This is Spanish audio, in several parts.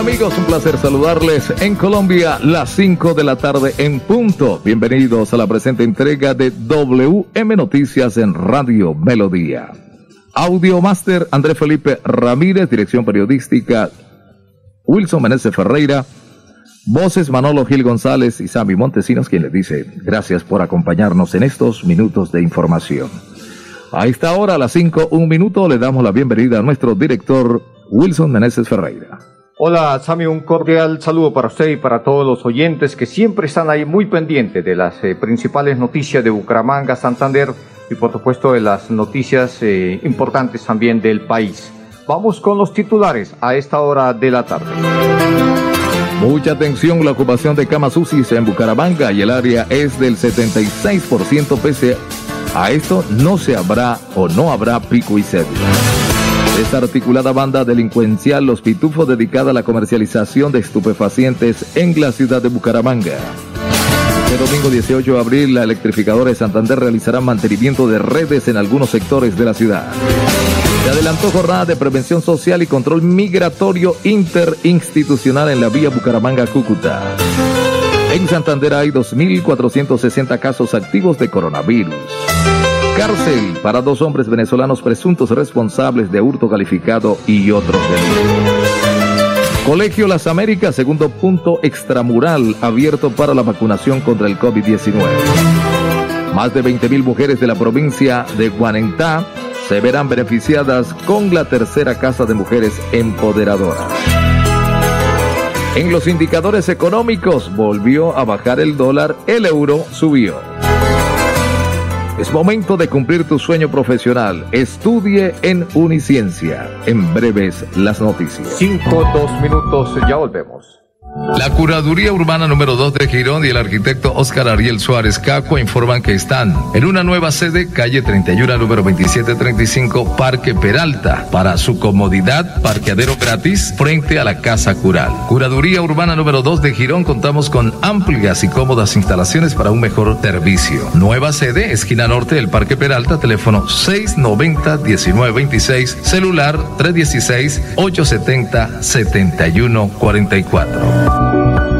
¿Qué tal amigos? Un placer saludarles en Colombia, las 5 de la tarde en punto. Bienvenidos a la presente entrega de WM Noticias en Radio Melodía. Audio Master André Felipe Ramírez, dirección periodística Wilson Meneses Ferreira, voces Manolo Gil González y Sammy Montesinos, quien les dice gracias por acompañarnos en estos minutos de información. A esta hora, a las 5, un minuto, le damos la bienvenida a nuestro director Wilson Meneses Ferreira. Hola, Sami, un cordial saludo para usted y para todos los oyentes que siempre están ahí muy pendientes de las eh, principales noticias de Bucaramanga, Santander y por supuesto de las noticias eh, importantes también del país. Vamos con los titulares a esta hora de la tarde. Mucha atención, la ocupación de camas UCI en Bucaramanga y el área es del 76% pese a esto no se habrá o no habrá pico y cédula. Esta articulada banda delincuencial Los Pitufos dedicada a la comercialización de estupefacientes en la ciudad de Bucaramanga. El domingo 18 de abril, la electrificadora de Santander realizará mantenimiento de redes en algunos sectores de la ciudad. Se adelantó jornada de prevención social y control migratorio interinstitucional en la vía Bucaramanga-Cúcuta. En Santander hay 2.460 casos activos de coronavirus. Cárcel para dos hombres venezolanos presuntos responsables de hurto calificado y otros delitos. Colegio Las Américas, segundo punto extramural abierto para la vacunación contra el COVID-19. Más de 20.000 mujeres de la provincia de Guanentá se verán beneficiadas con la tercera Casa de Mujeres Empoderadoras. En los indicadores económicos volvió a bajar el dólar, el euro subió. Es momento de cumplir tu sueño profesional. Estudie en Uniciencia. En breves las noticias. Cinco, dos minutos, ya volvemos. La Curaduría Urbana número 2 de Girón y el arquitecto Óscar Ariel Suárez Caco informan que están en una nueva sede, calle 31, número 2735, Parque Peralta. Para su comodidad, parqueadero gratis frente a la Casa Cural. Curaduría Urbana número 2 de Girón, contamos con amplias y cómodas instalaciones para un mejor servicio. Nueva sede, esquina norte del Parque Peralta, teléfono 690-1926, celular 316-870-7144. 아!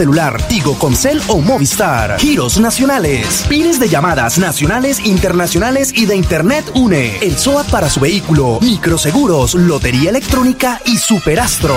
celular, Tigo, Concel o Movistar. Giros nacionales, pines de llamadas nacionales, internacionales y de Internet UNE. El SOAT para su vehículo, microseguros, lotería electrónica y superastro.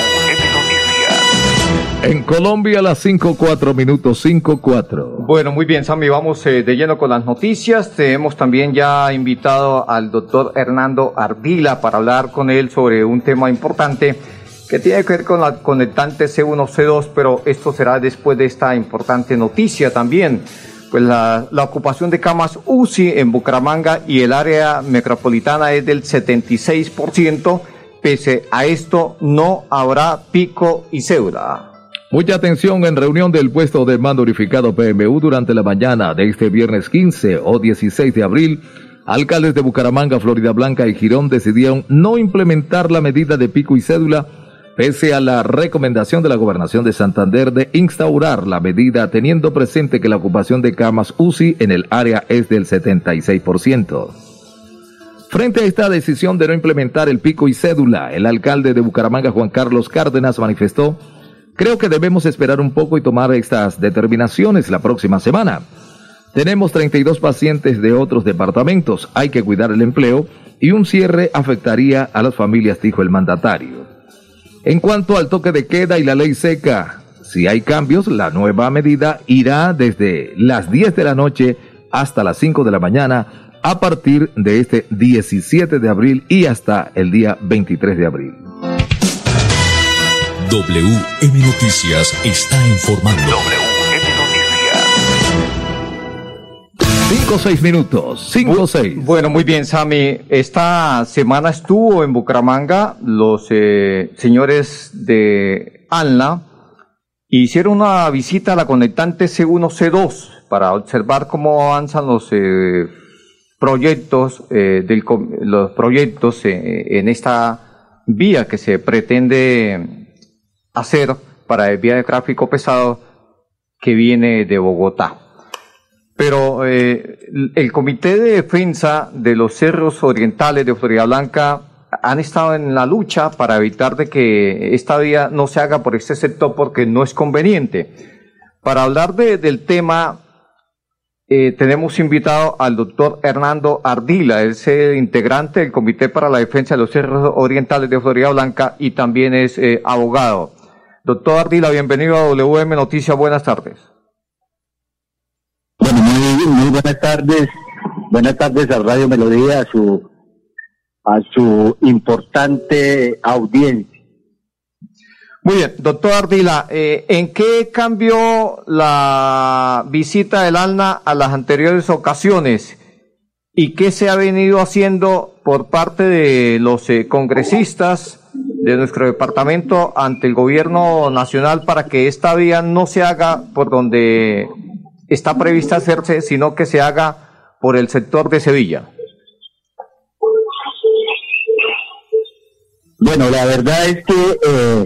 En Colombia, las 5, 4 minutos, 5, 4. Bueno, muy bien, Sammy, vamos eh, de lleno con las noticias. Tenemos también ya invitado al doctor Hernando Ardila para hablar con él sobre un tema importante que tiene que ver con la conectante C1, C2, pero esto será después de esta importante noticia también. Pues la, la ocupación de camas UCI en Bucaramanga y el área metropolitana es del 76%. Pese a esto, no habrá pico y cédula. Mucha atención en reunión del puesto de mando unificado PMU durante la mañana de este viernes 15 o 16 de abril. Alcaldes de Bucaramanga, Florida Blanca y Girón decidieron no implementar la medida de pico y cédula pese a la recomendación de la Gobernación de Santander de instaurar la medida teniendo presente que la ocupación de camas UCI en el área es del 76%. Frente a esta decisión de no implementar el pico y cédula, el alcalde de Bucaramanga, Juan Carlos Cárdenas, manifestó, creo que debemos esperar un poco y tomar estas determinaciones la próxima semana. Tenemos 32 pacientes de otros departamentos, hay que cuidar el empleo y un cierre afectaría a las familias, dijo el mandatario. En cuanto al toque de queda y la ley seca, si hay cambios, la nueva medida irá desde las 10 de la noche hasta las 5 de la mañana a partir de este 17 de abril y hasta el día 23 de abril. WM Noticias está informando. Cinco o seis minutos, cinco o seis. Bueno, muy bien, Sami. Esta semana estuvo en Bucaramanga los eh, señores de ALNA. Hicieron una visita a la conectante C1, C2 para observar cómo avanzan los eh, proyectos, eh, del, los proyectos en esta vía que se pretende hacer para el vía de tráfico pesado que viene de Bogotá. Pero eh, el Comité de Defensa de los Cerros Orientales de Florida Blanca han estado en la lucha para evitar de que esta vía no se haga por este sector porque no es conveniente. Para hablar de, del tema, eh, tenemos invitado al doctor Hernando Ardila, es el integrante del Comité para la Defensa de los Cerros Orientales de Florida Blanca y también es eh, abogado. Doctor Ardila, bienvenido a WM Noticias, buenas tardes. Bueno, muy, muy buenas tardes. Buenas tardes a Radio Melodía, a su, a su importante audiencia. Muy bien, doctor Ardila, eh, ¿en qué cambió la visita del ALNA a las anteriores ocasiones? ¿Y qué se ha venido haciendo por parte de los eh, congresistas de nuestro departamento ante el gobierno nacional para que esta vía no se haga por donde está prevista hacerse, sino que se haga por el sector de Sevilla? Bueno, la verdad es que eh,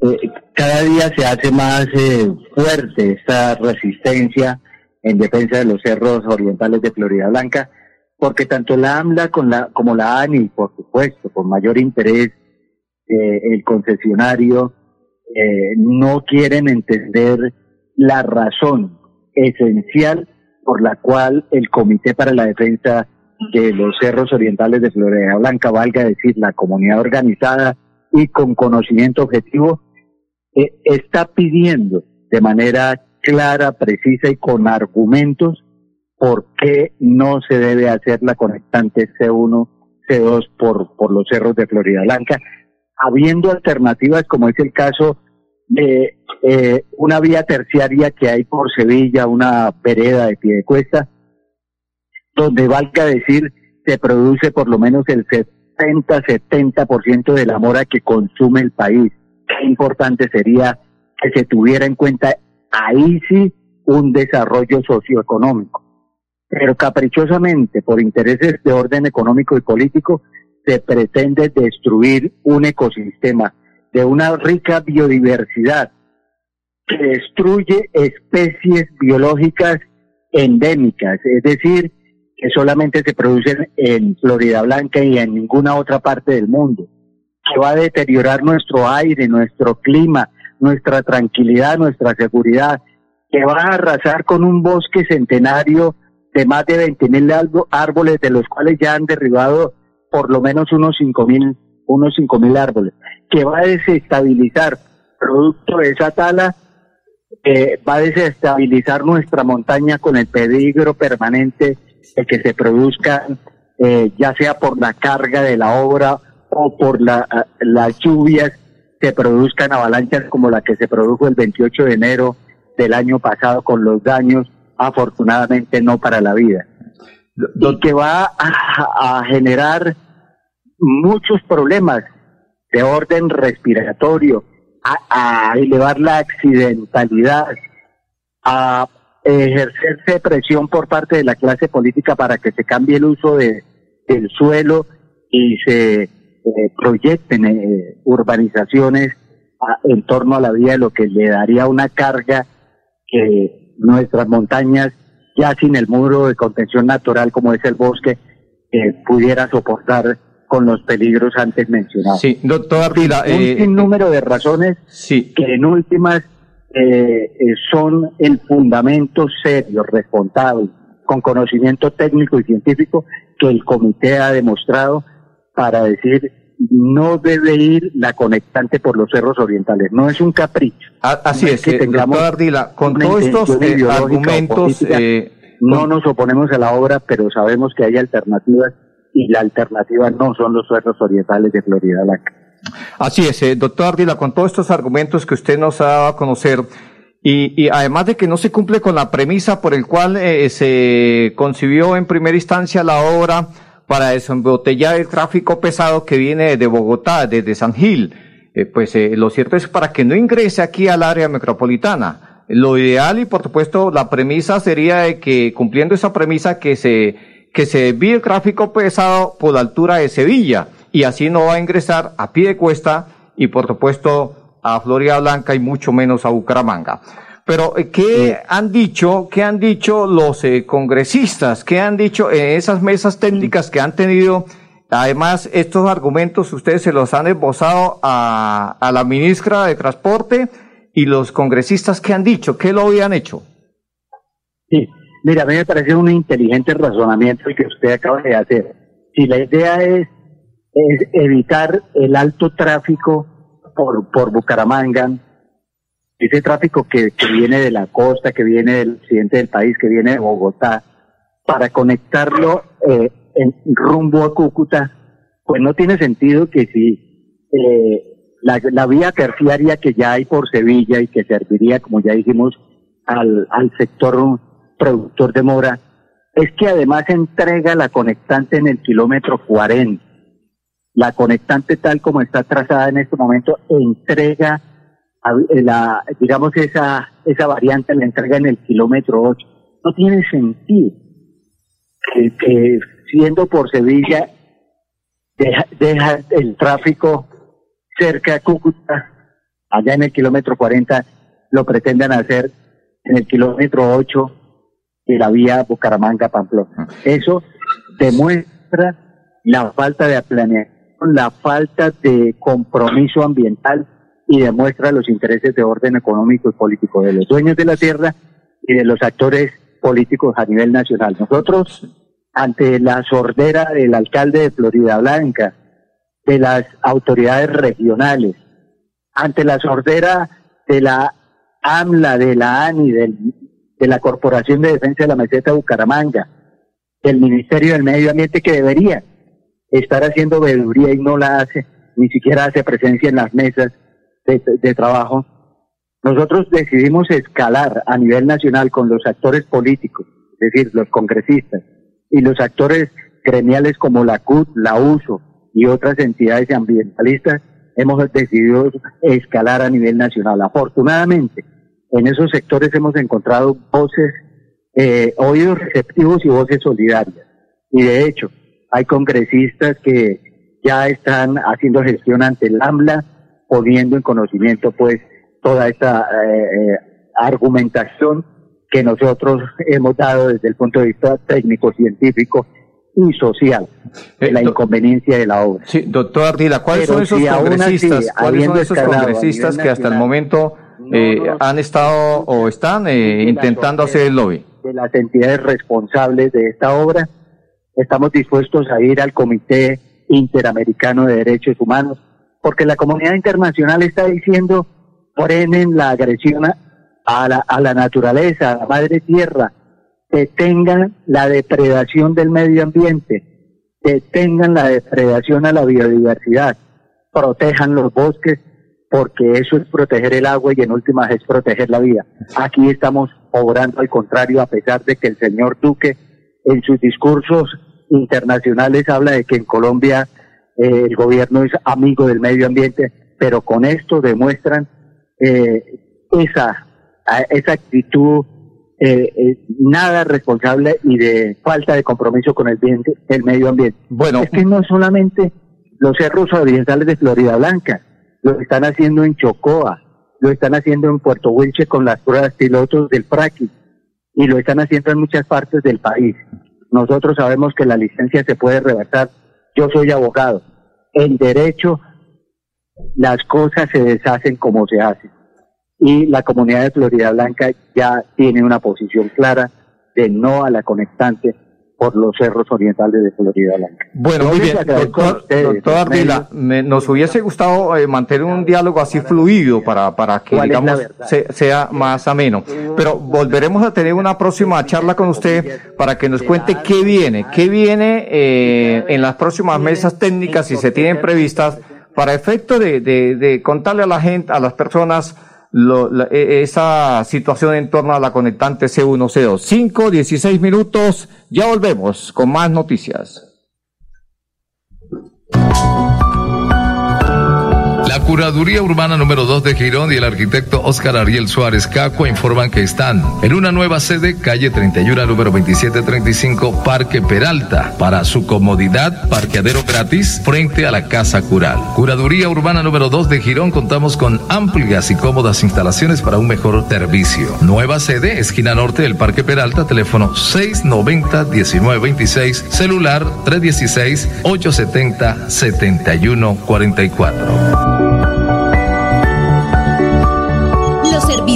eh, cada día se hace más eh, fuerte esta resistencia en defensa de los cerros orientales de Florida Blanca, porque tanto la AMLA con la, como la ANI, por supuesto, con mayor interés, el concesionario, no quieren entender la razón esencial por la cual el Comité para la Defensa de los Cerros Orientales de Florida Blanca, valga decir, la comunidad organizada y con conocimiento objetivo, eh, está pidiendo de manera clara, precisa y con argumentos por qué no se debe hacer la conectante C1, C2 por, por los cerros de Florida Blanca, habiendo alternativas como es el caso de eh, una vía terciaria que hay por Sevilla, una vereda de pie de cuesta, donde valga decir se produce por lo menos el 70-70% de la mora que consume el país. Qué importante sería que se tuviera en cuenta ahí sí un desarrollo socioeconómico. Pero caprichosamente, por intereses de orden económico y político, se pretende destruir un ecosistema de una rica biodiversidad que destruye especies biológicas endémicas, es decir, que solamente se producen en Florida Blanca y en ninguna otra parte del mundo, que va a deteriorar nuestro aire, nuestro clima, nuestra tranquilidad, nuestra seguridad, que va a arrasar con un bosque centenario de más de 20.000 árboles, de los cuales ya han derribado por lo menos unos 5.000 unos 5.000 árboles, que va a desestabilizar, producto de esa tala, eh, va a desestabilizar nuestra montaña con el peligro permanente de que se produzcan, eh, ya sea por la carga de la obra o por la, las lluvias, se produzcan avalanchas como la que se produjo el 28 de enero del año pasado con los daños, afortunadamente no para la vida. Y que va a, a generar muchos problemas de orden respiratorio, a, elevar la accidentalidad, a ejercerse presión por parte de la clase política para que se cambie el uso de, del suelo y se proyecten urbanizaciones en torno a la vía, lo que le daría una carga que nuestras montañas, ya sin el muro de contención natural como es el bosque, pudiera soportar con los peligros antes mencionados. Sí, doctor Ardila. Un número de razones sí. que en últimas eh, son el fundamento serio, responsable, con conocimiento técnico y científico que el comité ha demostrado para decir no debe ir la conectante por los cerros orientales, no es un capricho. así es, que eh, doctor Ardila, con todos estos eh, argumentos... no nos oponemos a la obra, pero sabemos que hay alternativas y la alternativa no son los cerros orientales de Florida Blanca. Así es, eh, doctor Ardila, con todos estos argumentos que usted nos ha dado a conocer, y, además de que no se cumple con la premisa por el cual eh, se concibió en primera instancia la obra para desembotellar el tráfico pesado que viene de Bogotá, desde San Gil, eh, pues lo cierto es para que no ingrese aquí al área metropolitana. Lo ideal y por supuesto la premisa sería de que cumpliendo esa premisa que se que se desvíe el tráfico pesado por la altura de Sevilla y así no va a ingresar a pie de cuesta y por supuesto a Florida Blanca y mucho menos a Bucaramanga. Pero, eh, ¿qué han dicho, qué han dicho los eh, congresistas? ¿Qué han dicho en esas mesas técnicas que han tenido? Además, estos argumentos ustedes se los han esbozado a, a la ministra de Transporte y los congresistas, ¿qué han dicho? ¿Qué lo habían hecho? Sí, Mira, a mí me parece un inteligente razonamiento el que usted acaba de hacer. Si la idea es, evitar el alto tráfico por, por Bucaramanga, ese tráfico que, viene de la costa, que viene del occidente del país, que viene de Bogotá, para conectarlo eh, en rumbo a Cúcuta, pues no tiene sentido que si eh, la, la, vía terciaria que ya hay por Sevilla y que serviría, como ya dijimos, al, al sector productor de mora, es que además entrega la conectante en el kilómetro 40. La conectante tal como está trazada en este momento entrega la, digamos esa, esa variante la entrega en el kilómetro 8. No tiene sentido que, siendo por Sevilla deja, deja, el tráfico cerca de Cúcuta, allá en el kilómetro 40, lo pretendan hacer en el kilómetro 8 de la vía Bucaramanga-Pamplona. Eso demuestra la falta de planeación, la falta de compromiso ambiental y demuestra los intereses de orden económico y político de los dueños de la tierra y de los actores políticos a nivel nacional. Nosotros, ante la sordera del alcalde de Florida Blanca, de las autoridades regionales, ante la sordera de la AMLA, de la ANI, del de la Corporación de Defensa de la Meseta de Bucaramanga, del Ministerio del Medio Ambiente que debería estar haciendo veeduría y no la hace, ni siquiera hace presencia en las mesas de, trabajo. Nosotros decidimos escalar a nivel nacional con los actores políticos, es decir, los congresistas y los actores gremiales como la CUT, la USO y otras entidades ambientalistas, hemos decidido escalar a nivel nacional. Afortunadamente, en esos sectores hemos encontrado voces, eh, oídos receptivos y voces solidarias. Y de hecho, hay congresistas que ya están haciendo gestión ante el AMLA, poniendo en conocimiento pues toda esta eh, eh, argumentación que nosotros hemos dado desde el punto de vista técnico, científico y social la inconveniencia de la obra. Sí, doctor Ardila, ¿cuáles son esos congresistas, ¿cuáles son esos congresistas que hasta el momento eh, han estado o están eh, intentando hacer el lobby. De las entidades responsables de esta obra, estamos dispuestos a ir al Comité Interamericano de Derechos Humanos, porque la comunidad internacional está diciendo, frenen la agresión a la, a la naturaleza, a la madre tierra, detengan la depredación del medio ambiente, detengan la depredación a la biodiversidad, protejan los bosques, porque eso es proteger el agua y en últimas es proteger la vida. Aquí estamos obrando al contrario, a pesar de que el señor Duque en sus discursos internacionales habla de que en Colombia eh, el gobierno es amigo del medio ambiente, pero con esto demuestran eh, esa, esa actitud eh, nada responsable y de falta de compromiso con el, el medio ambiente. Bueno, es que no solamente los cerros orientales de Florida Blanca, lo están haciendo en Chocoa, lo están haciendo en Puerto Wilche con las pruebas pilotos del Praqui y lo están haciendo en muchas partes del país. Nosotros sabemos que la licencia se puede reversar. Yo soy abogado. En derecho, las cosas se deshacen como se hacen. Y la comunidad de Florida Blanca ya tiene una posición clara de no a la conectante por los cerros orientales de Florida Blanca. Bueno, muy bien. Doctor, Ardila, nos hubiese gustado eh, mantener un diálogo así fluido para, para que, digamos, sea más ameno. Pero volveremos a tener una próxima charla con usted para que nos cuente qué viene, qué viene eh, en las próximas mesas técnicas, si se tienen previstas, para efecto de, de, de contarle a la gente, a las personas, e, esa situación en torno a la conectante C1, C2. 5, 16 minutos, ya volvemos con más noticias. Curaduría Urbana número 2 de Girón y el arquitecto Oscar Ariel Suárez Cacua informan que están en una nueva sede, calle 31, número 2735, Parque Peralta. Para su comodidad, parqueadero gratis frente a la Casa Cural. Curaduría Urbana número 2 de Girón, contamos con amplias y cómodas instalaciones para un mejor servicio. Nueva sede, esquina norte del Parque Peralta, teléfono 690-1926, celular 316-870-7144.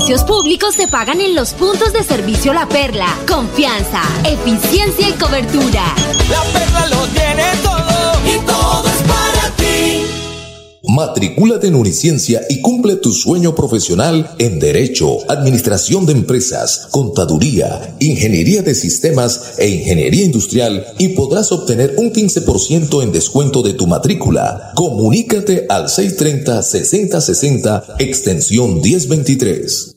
Servicios públicos se pagan en los puntos de servicio La Perla. Confianza, eficiencia y cobertura. La Perla lo tiene todo y todo es para ti. Matricúlate en Uniciencia y cumple tu sueño profesional en Derecho, Administración de Empresas, Contaduría, Ingeniería de Sistemas e Ingeniería Industrial y podrás obtener un 15% en descuento de tu matrícula. Comunícate al 630-6060, extensión 1023.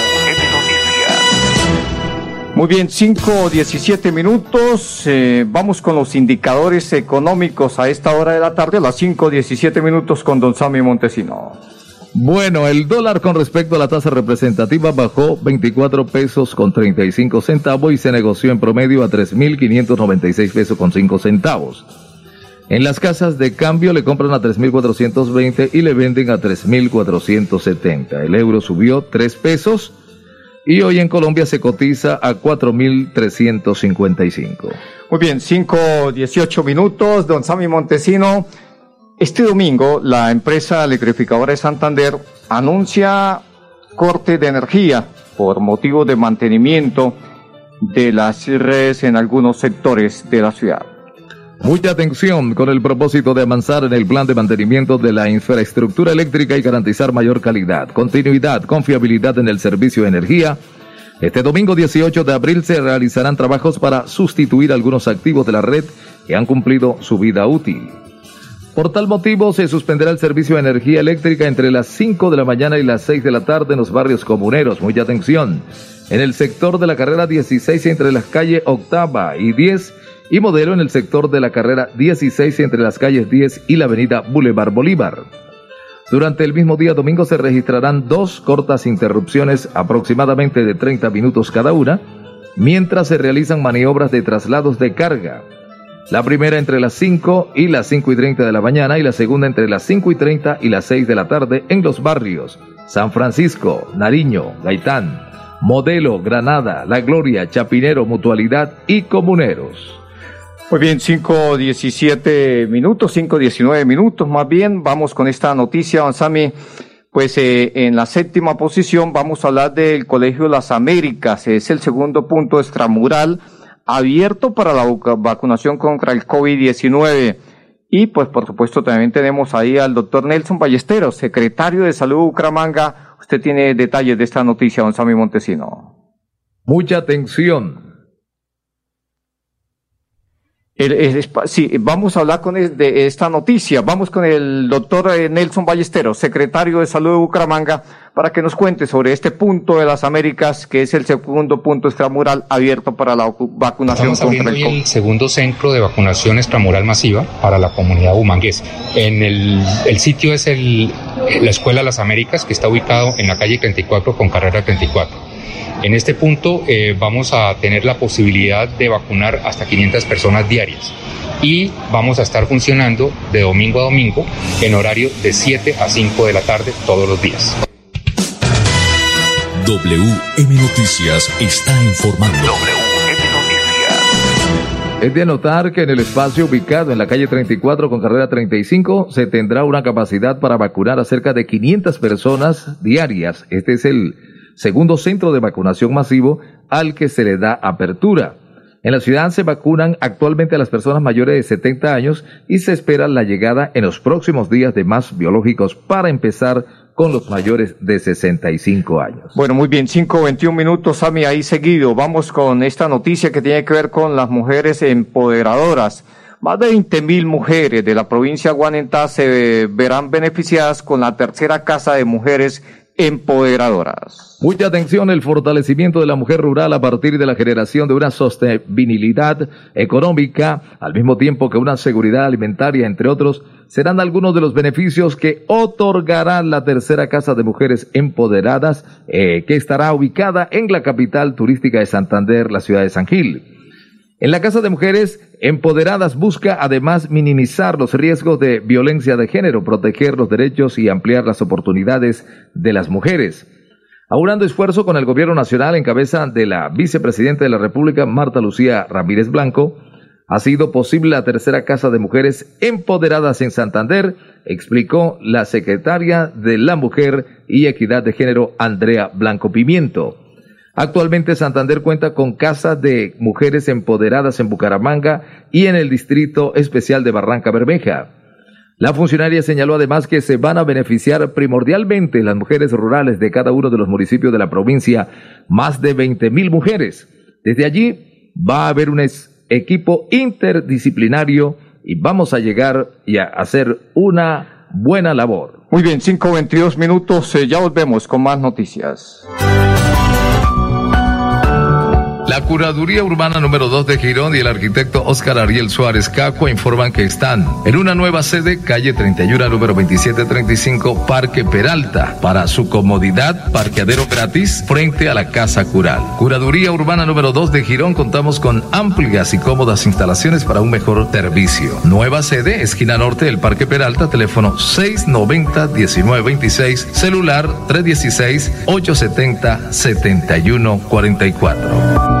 Muy bien, 5 17 minutos. Eh, vamos con los indicadores económicos a esta hora de la tarde, a las 5 17 minutos con don Sammy Montesino. Bueno, el dólar con respecto a la tasa representativa bajó 24 pesos con 35 centavos y se negoció en promedio a 3.596 pesos con 5 centavos. En las casas de cambio le compran a 3.420 y le venden a 3.470. El euro subió 3 pesos y hoy en Colombia se cotiza a 4.355. Muy bien, 5, 18 minutos, don Sammy Montesino. Este domingo la empresa electrificadora de Santander anuncia corte de energía por motivo de mantenimiento de las redes en algunos sectores de la ciudad. Mucha atención con el propósito de avanzar en el plan de mantenimiento de la infraestructura eléctrica y garantizar mayor calidad, continuidad, confiabilidad en el servicio de energía. Este domingo 18 de abril se realizarán trabajos para sustituir algunos activos de la red que han cumplido su vida útil. Por tal motivo, se suspenderá el servicio de energía eléctrica entre las 5 de la mañana y las 6 de la tarde en los barrios comuneros. Mucha atención. En el sector de la carrera 16 entre las calles Octava y 10 y Modelo en el sector de la carrera 16 entre las calles 10 y la avenida Boulevard Bolívar. Durante el mismo día domingo se registrarán dos cortas interrupciones aproximadamente de 30 minutos cada una, mientras se realizan maniobras de traslados de carga. La primera entre las 5 y las 5 y 30 de la mañana y la segunda entre las 5 y 30 y las 6 de la tarde en los barrios San Francisco, Nariño, Gaitán, Modelo, Granada, La Gloria, Chapinero, Mutualidad y Comuneros. Muy bien, 5.17 minutos, 5.19 minutos más bien. Vamos con esta noticia, Sami. Pues eh, en la séptima posición vamos a hablar del Colegio Las Américas. Es el segundo punto extramural abierto para la vacunación contra el COVID-19. Y pues por supuesto también tenemos ahí al doctor Nelson Ballesteros, secretario de Salud de Bucaramanga. Usted tiene detalles de esta noticia, Sami Montesino. Mucha atención. Sí, vamos a hablar con de esta noticia. Vamos con el doctor eh, Nelson Ballesteros, secretario de Salud de Bucaramanga, para que nos cuente sobre este punto de las Américas, que es el segundo punto extramural abierto para la vacunación Estamos abriendo el, el segundo centro de vacunación extramural masiva para la comunidad bumanguesa. En el, el sitio es el, la Escuela Las Américas, que está ubicado en la calle 34 con carrera 34. En este punto eh, vamos a tener la posibilidad de vacunar hasta 500 personas diarias y vamos a estar funcionando de domingo a domingo en horario de 7 a 5 de la tarde todos los días. WM Noticias está informando. WM Noticias. Es de notar que en el espacio ubicado en la calle 34 con carrera 35 se tendrá una capacidad para vacunar a cerca de 500 personas diarias. Este es el segundo centro de vacunación masivo al que se le da apertura. En la ciudad se vacunan actualmente a las personas mayores de 70 años y se espera la llegada en los próximos días de más biológicos para empezar con los mayores de 65 años. Bueno, muy bien, 5.21 minutos, Sami, ahí seguido. Vamos con esta noticia que tiene que ver con las mujeres empoderadoras. Más de 20 mil mujeres de la provincia de Guanentá se verán beneficiadas con la tercera casa de mujeres empoderadoras. Mucha atención, el fortalecimiento de la mujer rural a partir de la generación de una sostenibilidad económica, al mismo tiempo que una seguridad alimentaria, entre otros, serán algunos de los beneficios que otorgará la tercera Casa de Mujeres Empoderadas, eh, que estará ubicada en la capital turística de Santander, la ciudad de San Gil. En la Casa de Mujeres Empoderadas busca además minimizar los riesgos de violencia de género, proteger los derechos y ampliar las oportunidades de las mujeres. Aunando esfuerzo con el Gobierno Nacional en cabeza de la Vicepresidenta de la República, Marta Lucía Ramírez Blanco, ha sido posible la tercera Casa de Mujeres Empoderadas en Santander, explicó la secretaria de la Mujer y Equidad de Género, Andrea Blanco Pimiento. Actualmente Santander cuenta con casas de mujeres empoderadas en Bucaramanga y en el Distrito Especial de Barranca Bermeja. La funcionaria señaló además que se van a beneficiar primordialmente las mujeres rurales de cada uno de los municipios de la provincia, más de 20 mil mujeres. Desde allí va a haber un equipo interdisciplinario y vamos a llegar y a hacer una buena labor. Muy bien, 5.22 minutos, eh, ya volvemos con más noticias. La Curaduría Urbana número 2 de Girón y el arquitecto Óscar Ariel Suárez Cacua informan que están en una nueva sede, calle 31, número 2735, Parque Peralta. Para su comodidad, parqueadero gratis frente a la Casa Cural. Curaduría Urbana número 2 de Girón, contamos con amplias y cómodas instalaciones para un mejor servicio. Nueva sede, esquina norte del Parque Peralta, teléfono 690-1926, celular 316-870-7144.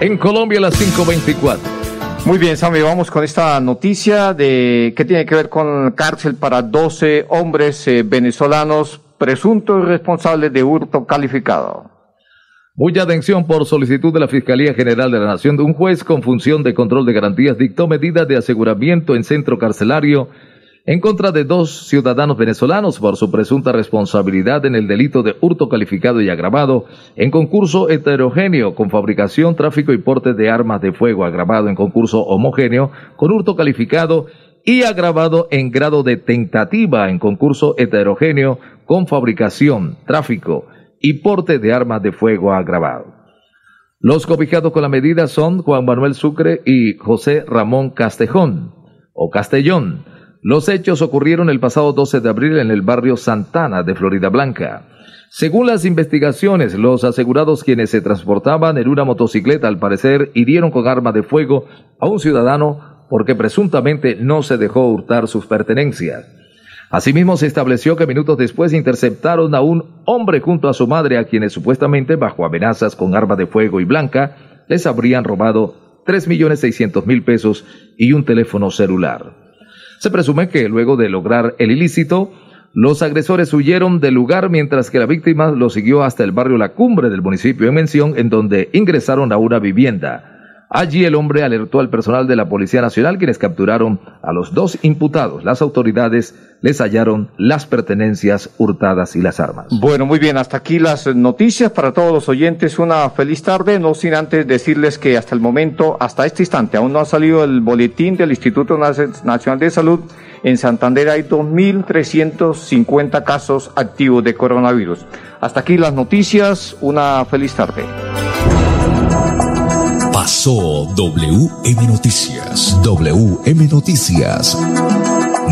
En Colombia las 524. Muy bien, Sammy, vamos con esta noticia de que tiene que ver con cárcel para 12 hombres eh, venezolanos presuntos responsables de hurto calificado. Mucha atención por solicitud de la Fiscalía General de la Nación de un juez con función de control de garantías dictó medidas de aseguramiento en centro carcelario en contra de dos ciudadanos venezolanos por su presunta responsabilidad en el delito de hurto calificado y agravado en concurso heterogéneo con fabricación, tráfico y porte de armas de fuego agravado en concurso homogéneo con hurto calificado y agravado en grado de tentativa en concurso heterogéneo con fabricación, tráfico y porte de armas de fuego agravado. Los cobijados con la medida son Juan Manuel Sucre y José Ramón Castejón o Castellón los hechos ocurrieron el pasado 12 de abril en el barrio Santana de Florida Blanca. Según las investigaciones, los asegurados quienes se transportaban en una motocicleta al parecer hirieron con arma de fuego a un ciudadano porque presuntamente no se dejó hurtar sus pertenencias. Asimismo, se estableció que minutos después interceptaron a un hombre junto a su madre a quienes supuestamente, bajo amenazas con arma de fuego y blanca, les habrían robado 3.600.000 pesos y un teléfono celular. Se presume que luego de lograr el ilícito, los agresores huyeron del lugar mientras que la víctima lo siguió hasta el barrio La Cumbre del municipio en mención, en donde ingresaron a una vivienda. Allí el hombre alertó al personal de la Policía Nacional, quienes capturaron a los dos imputados. Las autoridades les hallaron las pertenencias hurtadas y las armas. Bueno, muy bien, hasta aquí las noticias para todos los oyentes. Una feliz tarde, no sin antes decirles que hasta el momento, hasta este instante, aún no ha salido el boletín del Instituto Nacional de Salud. En Santander hay 2.350 casos activos de coronavirus. Hasta aquí las noticias, una feliz tarde. Pasó WM Noticias. WM Noticias.